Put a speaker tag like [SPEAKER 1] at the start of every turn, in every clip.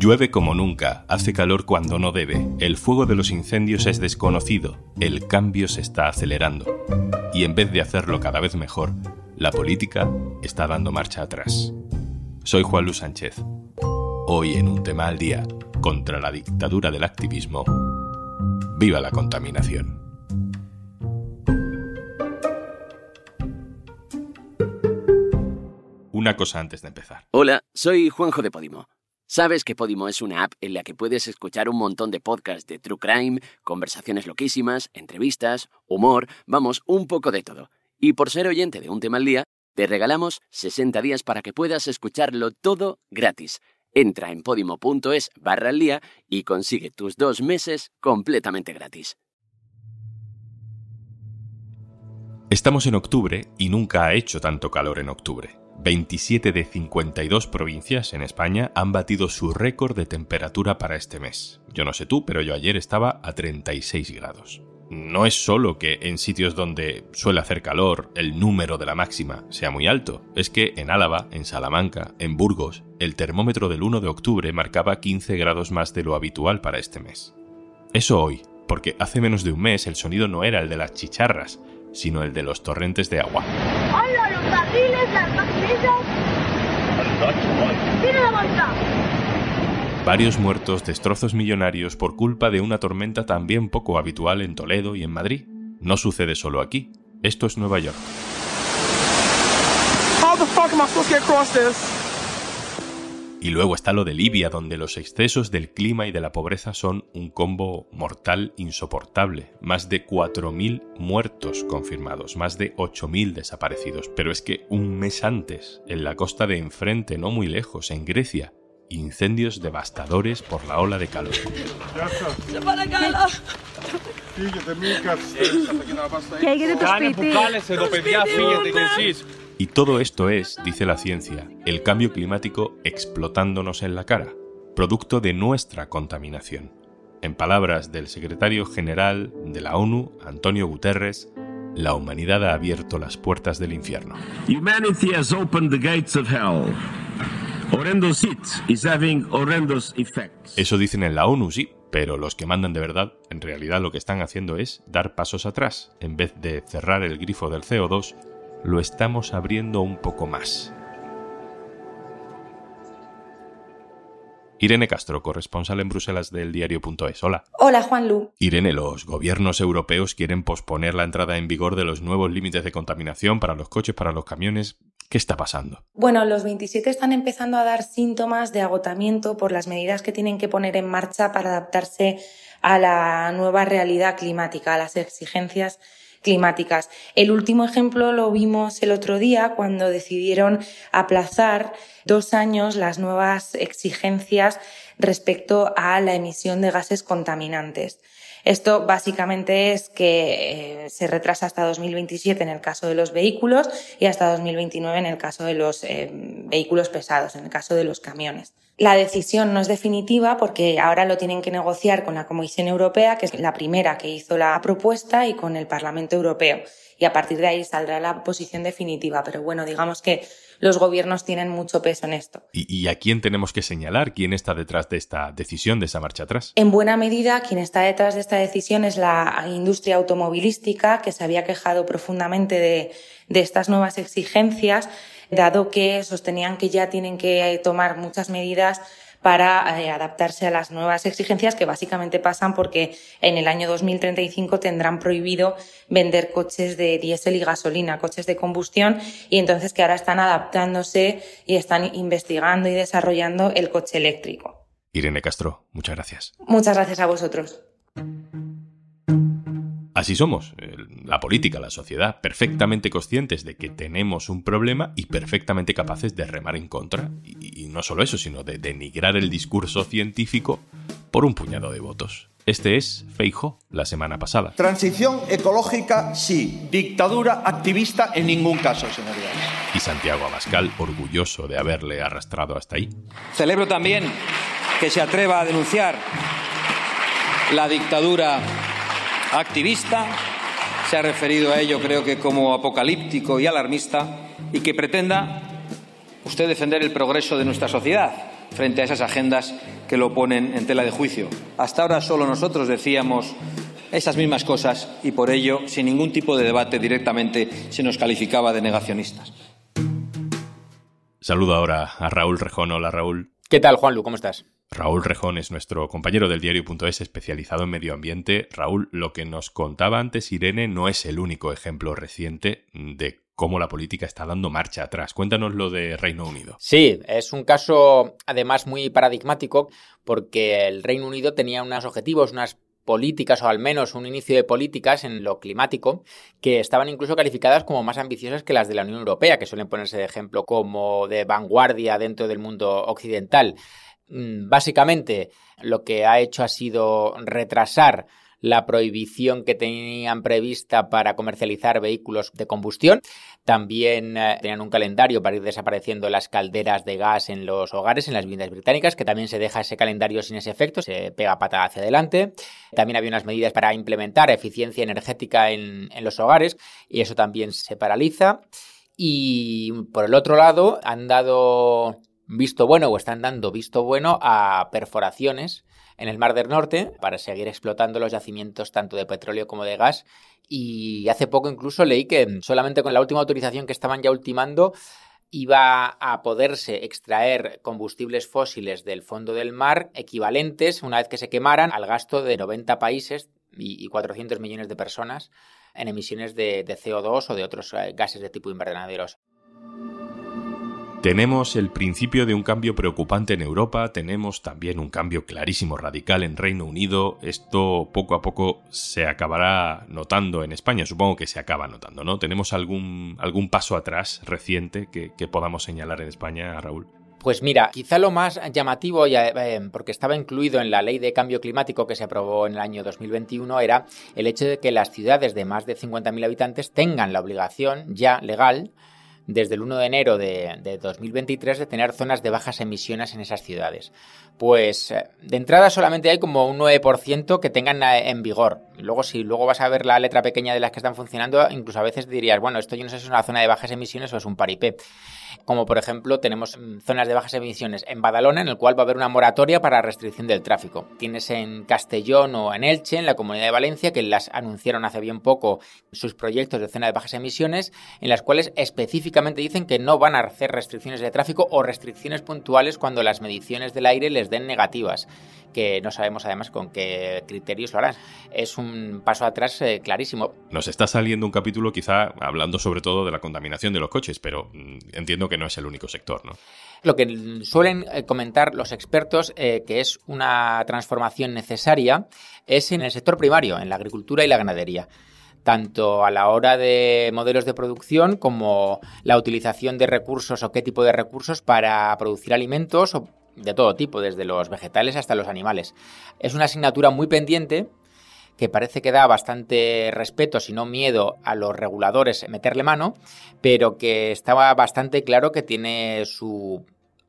[SPEAKER 1] Llueve como nunca, hace calor cuando no debe, el fuego de los incendios es desconocido, el cambio se está acelerando. Y en vez de hacerlo cada vez mejor, la política está dando marcha atrás. Soy Juan Luis Sánchez. Hoy en un tema al día, contra la dictadura del activismo, viva la contaminación. Una cosa antes de empezar.
[SPEAKER 2] Hola, soy Juanjo de Podimo. Sabes que Podimo es una app en la que puedes escuchar un montón de podcasts de True Crime, conversaciones loquísimas, entrevistas, humor, vamos, un poco de todo. Y por ser oyente de un tema al día, te regalamos 60 días para que puedas escucharlo todo gratis. Entra en podimo.es barra al día y consigue tus dos meses completamente gratis.
[SPEAKER 1] Estamos en octubre y nunca ha hecho tanto calor en octubre. 27 de 52 provincias en España han batido su récord de temperatura para este mes. Yo no sé tú, pero yo ayer estaba a 36 grados. No es solo que en sitios donde suele hacer calor el número de la máxima sea muy alto, es que en Álava, en Salamanca, en Burgos, el termómetro del 1 de octubre marcaba 15 grados más de lo habitual para este mes. Eso hoy, porque hace menos de un mes el sonido no era el de las chicharras, sino el de los torrentes de agua.
[SPEAKER 3] ¡Hola, los barriles, las maquinillas! ¡Tiene la bolsa!
[SPEAKER 1] Varios muertos, destrozos millonarios por culpa de una tormenta también poco habitual en Toledo y en Madrid. No sucede solo aquí. Esto es Nueva York.
[SPEAKER 4] How the fuck am I supposed to get across this?
[SPEAKER 1] Y luego está lo de Libia, donde los excesos del clima y de la pobreza son un combo mortal insoportable. Más de 4.000 muertos confirmados, más de 8.000 desaparecidos. Pero es que un mes antes, en la costa de enfrente, no muy lejos, en Grecia, incendios devastadores por la ola de calor. Y todo esto es, dice la ciencia, el cambio climático explotándonos en la cara, producto de nuestra contaminación. En palabras del secretario general de la ONU, Antonio Guterres, la humanidad ha abierto las puertas del infierno.
[SPEAKER 5] Humanity has opened the gates of hell. Is having horrendous effects.
[SPEAKER 1] Eso dicen en la ONU, sí, pero los que mandan de verdad, en realidad lo que están haciendo es dar pasos atrás. En vez de cerrar el grifo del CO2, lo estamos abriendo un poco más. Irene Castro, corresponsal en Bruselas del diario.es. Hola.
[SPEAKER 6] Hola, Juan Lu.
[SPEAKER 1] Irene, los gobiernos europeos quieren posponer la entrada en vigor de los nuevos límites de contaminación para los coches, para los camiones. ¿Qué está pasando?
[SPEAKER 6] Bueno, los 27 están empezando a dar síntomas de agotamiento por las medidas que tienen que poner en marcha para adaptarse a la nueva realidad climática, a las exigencias climáticas. El último ejemplo lo vimos el otro día cuando decidieron aplazar dos años las nuevas exigencias respecto a la emisión de gases contaminantes. Esto básicamente es que eh, se retrasa hasta 2027 en el caso de los vehículos y hasta 2029 en el caso de los eh, vehículos pesados, en el caso de los camiones. La decisión no es definitiva porque ahora lo tienen que negociar con la Comisión Europea, que es la primera que hizo la propuesta, y con el Parlamento Europeo. Y a partir de ahí saldrá la posición definitiva. Pero bueno, digamos que los gobiernos tienen mucho peso en esto.
[SPEAKER 1] ¿Y, a quién tenemos que señalar? ¿Quién está detrás de esta decisión, de esa marcha atrás?
[SPEAKER 6] En buena medida, quien está detrás de esta decisión es la industria automovilística, que se había quejado profundamente de, de estas nuevas exigencias, dado que sostenían que ya tienen que tomar muchas medidas para eh, adaptarse a las nuevas exigencias que básicamente pasan porque en el año 2035 tendrán prohibido vender coches de diésel y gasolina, coches de combustión y entonces que ahora están adaptándose y están investigando y desarrollando el coche eléctrico.
[SPEAKER 1] Irene Castro, muchas gracias.
[SPEAKER 6] Muchas gracias a vosotros.
[SPEAKER 1] Así somos, la política, la sociedad, perfectamente conscientes de que tenemos un problema y perfectamente capaces de remar en contra. Y, no solo eso, sino de denigrar el discurso científico por un puñado de votos. Este es Feijo, la semana pasada.
[SPEAKER 7] Transición ecológica, sí. Dictadura activista, en ningún caso, señorías.
[SPEAKER 1] Y Santiago Abascal, orgulloso de haberle arrastrado hasta ahí.
[SPEAKER 8] Celebro también que se atreva a denunciar la dictadura activista, se ha referido a ello creo que como apocalíptico y alarmista, y que pretenda usted defender el progreso de nuestra sociedad. frente a esas agendas que lo ponen en tela de juicio. Hasta ahora solo nosotros decíamos esas mismas cosas y por ello, sin ningún tipo de debate directamente, se nos calificaba de negacionistas.
[SPEAKER 1] Saludo ahora a Raúl Rejón. Hola Raúl.
[SPEAKER 9] ¿Qué tal, Juanlu? ¿Cómo estás?
[SPEAKER 1] Raúl Rejón es nuestro compañero del diario.es especializado en medio ambiente. Raúl, lo que nos contaba antes Irene no es el único ejemplo reciente de cómo la política está dando marcha atrás. Cuéntanos lo de Reino Unido.
[SPEAKER 9] Sí, es un caso además muy paradigmático porque el Reino Unido tenía unos objetivos, unas políticas o al menos un inicio de políticas en lo climático que estaban incluso calificadas como más ambiciosas que las de la Unión Europea, que suelen ponerse de ejemplo como de vanguardia dentro del mundo occidental. Mm, básicamente lo que ha hecho ha sido retrasar la prohibición que tenían prevista para comercializar vehículos de combustión. También eh, tenían un calendario para ir desapareciendo las calderas de gas en los hogares, en las viviendas británicas, que también se deja ese calendario sin ese efecto, se pega pata hacia adelante. También había unas medidas para implementar eficiencia energética en, en los hogares y eso también se paraliza. Y por el otro lado, han dado visto bueno o están dando visto bueno a perforaciones en el Mar del Norte para seguir explotando los yacimientos tanto de petróleo como de gas. Y hace poco incluso leí que solamente con la última autorización que estaban ya ultimando iba a poderse extraer combustibles fósiles del fondo del mar equivalentes, una vez que se quemaran, al gasto de 90 países y 400 millones de personas en emisiones de, de CO2 o de otros eh, gases de tipo invernaderos.
[SPEAKER 1] Tenemos el principio de un cambio preocupante en Europa, tenemos también un cambio clarísimo radical en Reino Unido. Esto poco a poco se acabará notando en España, supongo que se acaba notando, ¿no? ¿Tenemos algún, algún paso atrás reciente que, podamos señalar en España, Raúl?
[SPEAKER 9] Pues mira, quizá lo más llamativo, eh, porque estaba incluido en la ley de cambio climático que se aprobó en el año 2021, era el hecho de que las ciudades de más de 50.000 habitantes tengan la obligación ya legal desde el 1 de enero de, 2023 de tener zonas de bajas emisiones en esas ciudades. Pues eh, de entrada solamente hay como un 9% que tengan en vigor. Luego, si luego vas a ver la letra pequeña de las que están funcionando, incluso a veces dirías, bueno, esto yo no sé si es una zona de bajas emisiones o es un paripé como por ejemplo tenemos mm, zonas de bajas emisiones en Badalona, en el cual va a haber una moratoria para restricción del tráfico. Tienes en Castellón o en Elche, en la Comunidad de Valencia, que las anunciaron hace bien poco sus proyectos de zona de bajas emisiones, en las cuales específicamente dicen que no van a hacer restricciones de tráfico o restricciones puntuales cuando las mediciones del aire les den negativas que no sabemos además con qué criterios lo harán. Es un paso atrás eh, clarísimo.
[SPEAKER 1] Nos está saliendo un capítulo quizá hablando sobre todo de la contaminación de los coches, pero mm, que no es el único sector, ¿no?
[SPEAKER 9] Lo que suelen eh, comentar los expertos, eh, que es una transformación necesaria, es en el sector primario, en la agricultura y la ganadería tanto a la hora de modelos de producción como la utilización de recursos o qué tipo de recursos para producir alimentos o de todo tipo, desde los vegetales hasta los animales. Es una asignatura muy pendiente que parece que da bastante respeto, si no miedo, a los reguladores meterle mano, pero que estaba bastante claro que tiene su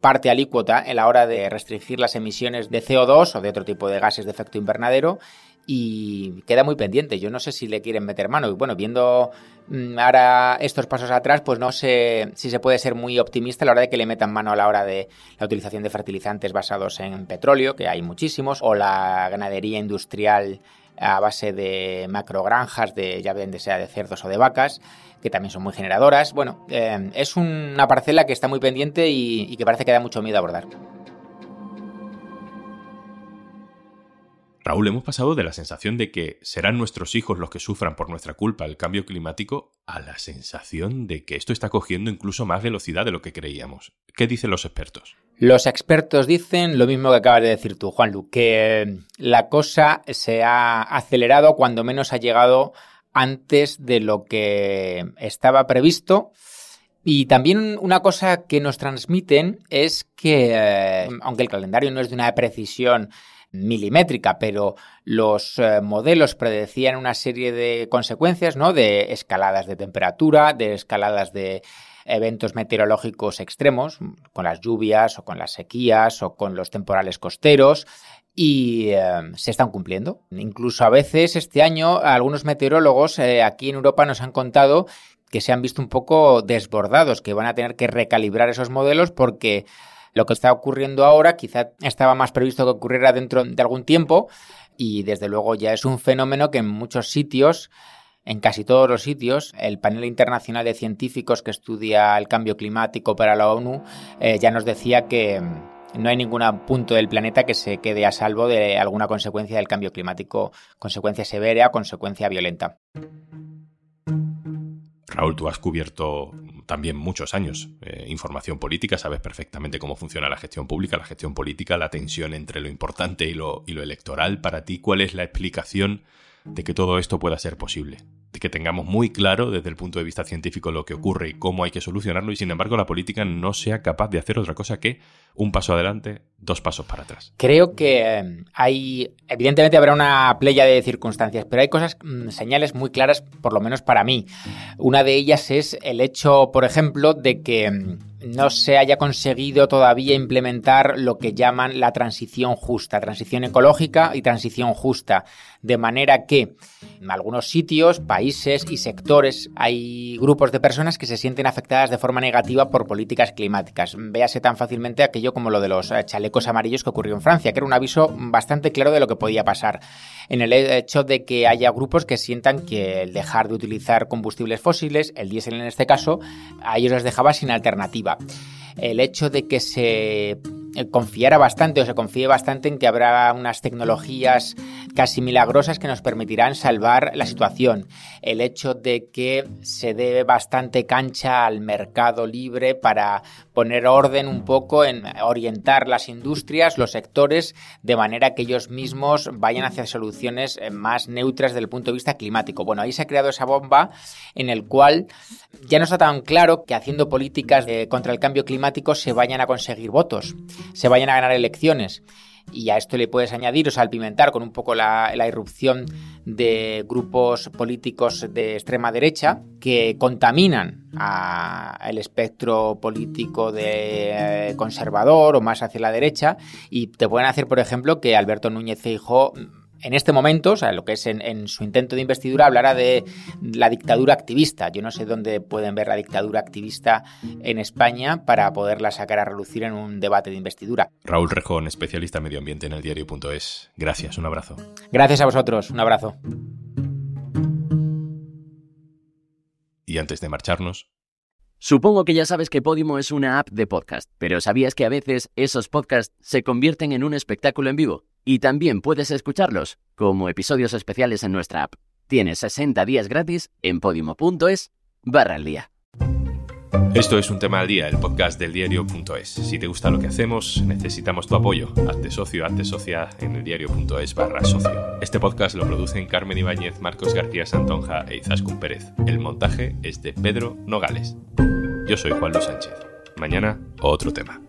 [SPEAKER 9] parte alícuota en la hora de restringir las emisiones de CO2 o de otro tipo de gases de efecto invernadero y queda muy pendiente. Yo no sé si le quieren meter mano. Y bueno, viendo mm, ahora estos pasos atrás, pues no sé si se puede ser muy optimista a la hora de que le metan mano a la hora de la utilización de fertilizantes basados en petróleo, que hay muchísimos, o la ganadería industrial a base de macrogranjas, de, ya bien sea de cerdos o de vacas, que también son muy generadoras. Bueno, eh, es una parcela que está muy pendiente y, y que parece que da mucho miedo abordar.
[SPEAKER 1] Raúl, hemos pasado de la sensación de que serán nuestros hijos los que sufran por nuestra culpa el cambio climático a la sensación de que esto está cogiendo incluso más velocidad de lo que creíamos. ¿Qué dicen los expertos?
[SPEAKER 9] Los expertos dicen lo mismo que acabas de decir tú, Juanlu, que la cosa se ha acelerado cuando menos ha llegado antes de lo que estaba previsto. Y también una cosa que nos transmiten es que, eh, aunque el calendario no es de una precisión milimétrica, pero los eh, modelos predecían una serie de consecuencias, ¿no? De escaladas de temperatura, de escaladas de eventos meteorológicos extremos, con las lluvias o con las sequías o con los temporales costeros, y eh, se están cumpliendo. Incluso a veces este año algunos meteorólogos eh, aquí en Europa nos han contado que se han visto un poco desbordados, que van a tener que recalibrar esos modelos porque Lo que está ocurriendo ahora quizá estaba más previsto que ocurriera dentro de algún tiempo y desde luego ya es un fenómeno que en muchos sitios en casi todos los sitios, el panel internacional de científicos que estudia el cambio climático para la ONU eh, ya nos decía que mm, no hay ningún punto del planeta que se quede a salvo de alguna consecuencia del cambio climático, consecuencia severa, consecuencia violenta.
[SPEAKER 1] Raúl, tú has cubierto también muchos años eh, información política, sabes perfectamente cómo funciona la gestión pública, la gestión política, la tensión entre lo importante y lo, y lo electoral. Para ti, ¿cuál es la explicación de que todo esto pueda ser posible? Que tengamos muy claro desde el punto de vista científico lo que ocurre y cómo hay que solucionarlo y sin embargo la política no sea capaz de hacer otra cosa que un paso adelante, dos pasos para atrás.
[SPEAKER 9] Creo que eh, hay, evidentemente habrá una playa de circunstancias, pero hay cosas, mm, señales muy claras, por lo menos para mí. Una de ellas es el hecho, por ejemplo, de que mm, no se haya conseguido todavía implementar lo que llaman la transición justa, transición ecológica y transición justa, de manera que en algunos sitios, países y sectores hay grupos de personas que se sienten afectadas de forma negativa por políticas climáticas. Véase tan fácilmente aquello como lo de los eh, chalecos amarillos que ocurrió en Francia, que era un aviso bastante claro de lo que podía pasar. En el hecho de que haya grupos que sientan que el dejar de utilizar combustibles fósiles, el diésel en este caso, a ellos les dejaba sin alternativa el hecho de que se confiara bastante o se confíe bastante en que habrá unas tecnologías casi milagrosas que nos permitirán salvar la situación. El hecho de que se dé bastante cancha al mercado libre para poner orden un poco en orientar las industrias, los sectores, de manera que ellos mismos vayan hacia soluciones eh, más neutras desde el punto de vista climático. Bueno, ahí se ha creado esa bomba en el cual ya no está tan claro que haciendo políticas contra el cambio climático se vayan a conseguir votos, se vayan a ganar elecciones. Y a esto le puedes añadir o salpimentar con un poco la, irrupción de grupos políticos de extrema derecha que contaminan el espectro político de eh, conservador o más hacia la derecha y te pueden hacer, por ejemplo, que Alberto Núñez Feijóo en este momento, o sea, lo que es en, su intento de investidura, hablará de la dictadura activista. Yo no sé dónde pueden ver la dictadura activista en España para poderla sacar a relucir en un debate de investidura.
[SPEAKER 1] Raúl Rejón, especialista en medio ambiente en el diario.es. Gracias, un abrazo.
[SPEAKER 9] Gracias a vosotros, un abrazo.
[SPEAKER 1] Y antes de marcharnos,
[SPEAKER 10] Supongo que ya sabes que Podimo es una app de podcast, pero ¿sabías que a veces esos podcasts se convierten en un espectáculo en vivo? Y también puedes escucharlos como episodios especiales en nuestra app. Tienes 60 días gratis en podimo.es barra al día.
[SPEAKER 1] Esto es un tema al día, el podcast del diario.es. Si te gusta lo que hacemos, necesitamos tu apoyo. Hazte socio, hazte socia en el diario.es barra socio. Este podcast lo producen Carmen Ibáñez, Marcos García Santonja e Izaskun Pérez. El montaje es de Pedro Nogales. Yo soy Juan Luis Sánchez. Mañana, otro tema.